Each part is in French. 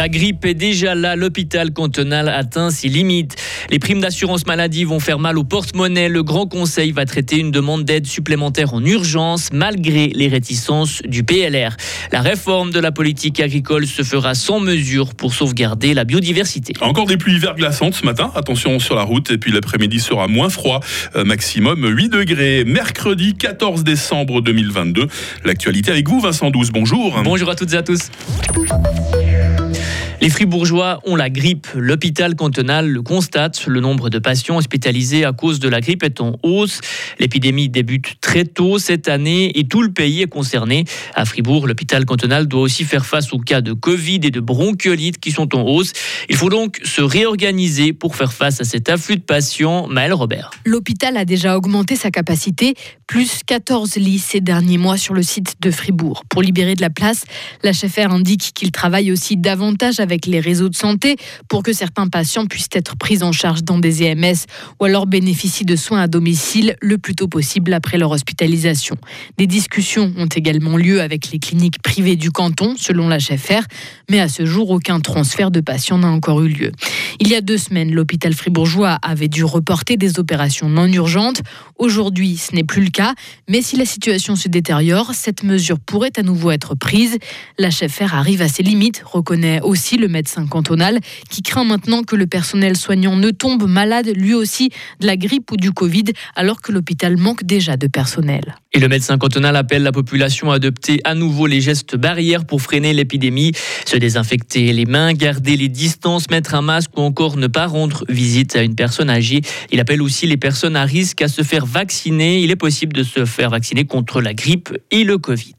La grippe est déjà là, l'hôpital cantonal atteint ses limites. Les primes d'assurance maladie vont faire mal au porte-monnaie. Le Grand Conseil va traiter une demande d'aide supplémentaire en urgence malgré les réticences du PLR. La réforme de la politique agricole se fera sans mesure pour sauvegarder la biodiversité. Encore des pluies verglaçantes ce matin, attention sur la route et puis l'après-midi sera moins froid, euh, maximum 8 degrés. Mercredi 14 décembre 2022. L'actualité avec vous Vincent Douce, bonjour. Bonjour à toutes et à tous. Les Fribourgeois ont la grippe. L'hôpital cantonal le constate. Le nombre de patients hospitalisés à cause de la grippe est en hausse. L'épidémie débute très tôt cette année et tout le pays est concerné. À Fribourg, l'hôpital cantonal doit aussi faire face aux cas de Covid et de bronchiolite qui sont en hausse. Il faut donc se réorganiser pour faire face à cet afflux de patients. Maël Robert. L'hôpital a déjà augmenté sa capacité, plus 14 lits ces derniers mois sur le site de Fribourg. Pour libérer de la place, la chef indique qu'il travaille aussi davantage avec avec les réseaux de santé pour que certains patients puissent être pris en charge dans des EMS ou alors bénéficient de soins à domicile le plus tôt possible après leur hospitalisation. Des discussions ont également lieu avec les cliniques privées du canton, selon la chef mais à ce jour, aucun transfert de patients n'a encore eu lieu. Il y a deux semaines, l'hôpital fribourgeois avait dû reporter des opérations non urgentes. Aujourd'hui, ce n'est plus le cas, mais si la situation se détériore, cette mesure pourrait à nouveau être prise. Chef arrive à ses limites, reconnaît aussi le médecin cantonal, qui craint maintenant que le personnel soignant ne tombe malade lui aussi de la grippe ou du Covid, alors que l'hôpital manque déjà de personnel. Et le médecin cantonal appelle la population à adopter à nouveau les gestes barrières pour freiner l'épidémie, se désinfecter les mains, garder les distances, mettre un masque ou encore ne pas rendre visite à une personne âgée. Il appelle aussi les personnes à risque à se faire vacciner. Il est possible de se faire vacciner contre la grippe et le Covid.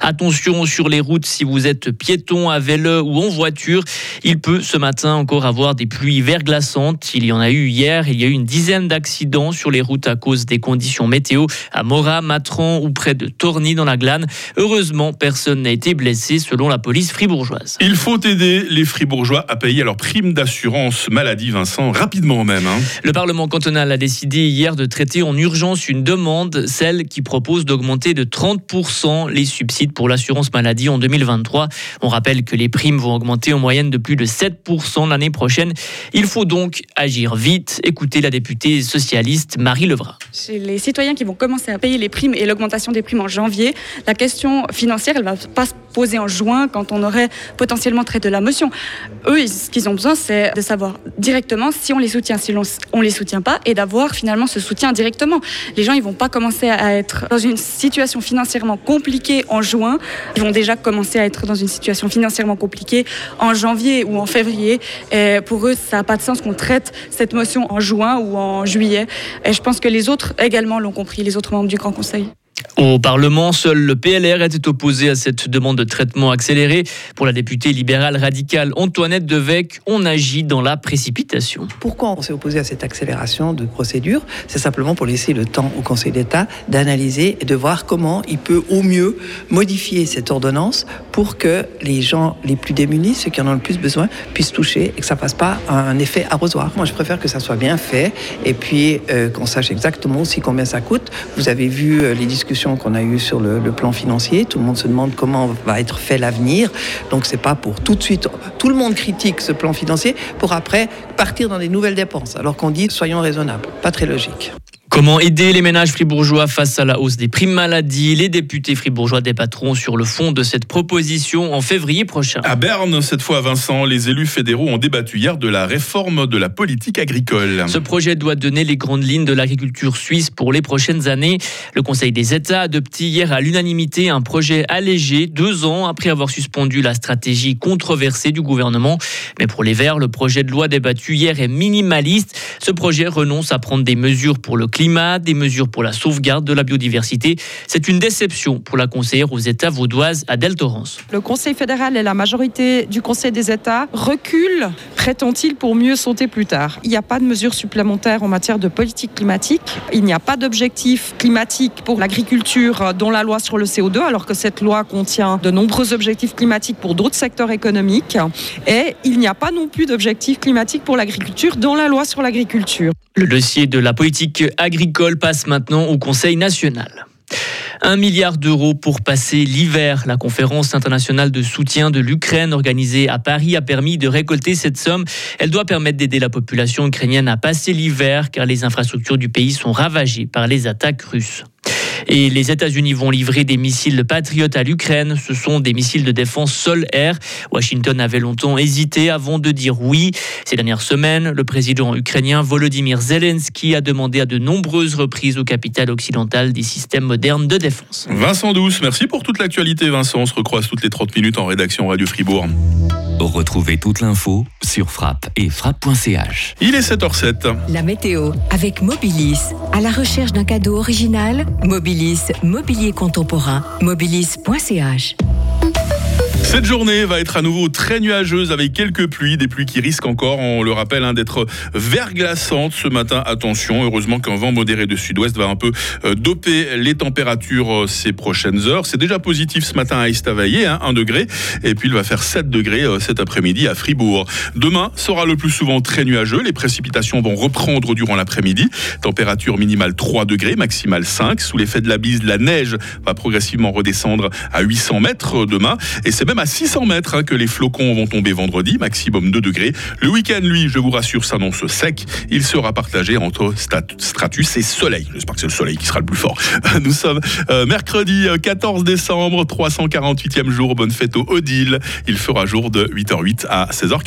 Attention sur les routes si vous êtes piéton, à vélo ou en voiture. Il peut ce matin encore avoir des pluies verglaçantes. Il y en a eu hier. Il y a eu une dizaine d'accidents sur les routes à cause des conditions météo à Morat, Matran ou près de Torny dans la Glane. Heureusement, personne n'a été blessé selon la police fribourgeoise. Il faut aider les fribourgeois à payer leur prime d'assurance maladie, Vincent, rapidement même. Hein. Le Parlement cantonal a décidé hier de traiter en urgence une demande, celle qui propose d'augmenter de 30% les subsides pour l'assurance maladie en 2023. On rappelle que les primes vont augmenter en moyenne de plus de 7% l'année prochaine. Il faut donc agir vite. Écoutez la députée socialiste Marie Levra. Chez les citoyens qui vont commencer à payer les primes et l'augmentation des primes en janvier, la question financière, elle va pas se poser en juin quand on aurait potentiellement traité la motion. Eux, ce qu'ils ont besoin, c'est de savoir directement si on les soutient, si on les soutient pas, et d'avoir finalement ce soutien directement. Les gens, ils vont pas commencer à être dans une situation financièrement compliquée en juin ils vont déjà commencer à être dans une situation financièrement compliquée en janvier ou en février. Et pour eux, ça n'a pas de sens qu'on traite cette motion en juin ou en juillet. Et je pense que les autres également l'ont compris, les autres membres du Grand Conseil. Au Parlement, seul le PLR était opposé à cette demande de traitement accéléré. Pour la députée libérale radicale Antoinette Devec, on agit dans la précipitation. Pourquoi on s'est opposé à cette accélération de procédure? C'est simplement pour laisser le temps au Conseil d'État d'analyser et de voir comment il peut au mieux modifier cette ordonnance pour que les gens les plus démunis, ceux qui en ont le plus besoin, puissent toucher et que ça ne fasse pas un effet arrosoir. Moi, je préfère que ça soit bien fait et puis euh, qu'on sache exactement aussi combien ça coûte. Vous avez vu euh, les discussions qu'on a eues sur le, plan financier. Tout le monde se demande comment va être fait l'avenir. Donc c'est pas pour tout de suite. Tout le monde critique ce plan financier pour après partir dans des nouvelles dépenses. Alors qu'on dit soyons raisonnables. Pas très logique. Comment aider les ménages fribourgeois face à la hausse des primes maladie? Les députés fribourgeois débattront sur le fond de cette proposition en février prochain. À Berne, cette fois, Vincent, les élus fédéraux ont débattu hier de la réforme de la politique agricole. Ce projet doit donner les grandes lignes de l'agriculture suisse pour les prochaines années. Le Conseil des États a adopté hier à l'unanimité un projet allégé deux ans après avoir suspendu la stratégie controversée du gouvernement. Mais pour les Verts, le projet de loi débattu hier est minimaliste. Ce projet renonce à prendre des mesures pour le climat des mesures pour la sauvegarde de la biodiversité. C'est une déception pour la conseillère aux États vaudoises Adèle Torrance. Le Conseil fédéral et la majorité du Conseil des États reculent, prétend-il, pour mieux sauter plus tard. Il n'y a pas de mesures supplémentaires en matière de politique climatique. Il n'y a pas d'objectif climatique pour l'agriculture dans la loi sur le CO2, alors que cette loi contient de nombreux objectifs climatiques pour d'autres secteurs économiques. Et il n'y a pas non plus d'objectif climatique pour l'agriculture dans la loi sur l'agriculture. Le dossier de la politique agricole passe maintenant au Conseil national. Un milliard d'euros pour passer l'hiver. La conférence internationale de soutien de l'Ukraine organisée à Paris a permis de récolter cette somme. Elle doit permettre d'aider la population ukrainienne à passer l'hiver car les infrastructures du pays sont ravagées par les attaques russes. Et les États-Unis vont livrer des missiles Patriot à l'Ukraine. Ce sont des missiles de défense sol-air. Washington avait longtemps hésité avant de dire oui. Ces dernières semaines, le président ukrainien Volodymyr Zelensky a demandé à de nombreuses reprises aux capitales occidentales des systèmes modernes de défense. Vincent Douce, merci pour toute l'actualité Vincent. On se recroise toutes les 30 minutes en rédaction Radio Fribourg. Retrouvez toute l'info sur frappe et frappe.ch. Il est 7h07. La météo avec Mobilis. À la recherche d'un cadeau original, Mobilis, mobilier contemporain, mobilis.ch. Cette journée va être à nouveau très nuageuse avec quelques pluies, des pluies qui risquent encore, on le rappelle, hein, d'être verglaçantes ce matin. Attention, heureusement qu'un vent modéré de sud-ouest va un peu euh, doper les températures euh, ces prochaines heures. C'est déjà positif ce matin à Estavayer, hein, 1 degré, et puis il va faire 7 degrés euh, cet après-midi à Fribourg. Demain sera le plus souvent très nuageux, les précipitations vont reprendre durant l'après-midi. Température minimale 3 degrés, maximale 5. Sous l'effet de la bise, la neige va progressivement redescendre à 800 mètres demain, et c'est même à 600 mètres hein, que les flocons vont tomber vendredi, maximum 2 degrés. Le week-end, lui, je vous rassure, s'annonce sec. Il sera partagé entre Stratus et Soleil. J'espère que c'est le Soleil qui sera le plus fort. Nous sommes euh, mercredi 14 euh, décembre, 348e jour. Bonne fête au Odile. Il fera jour de 8h08 à 16h40.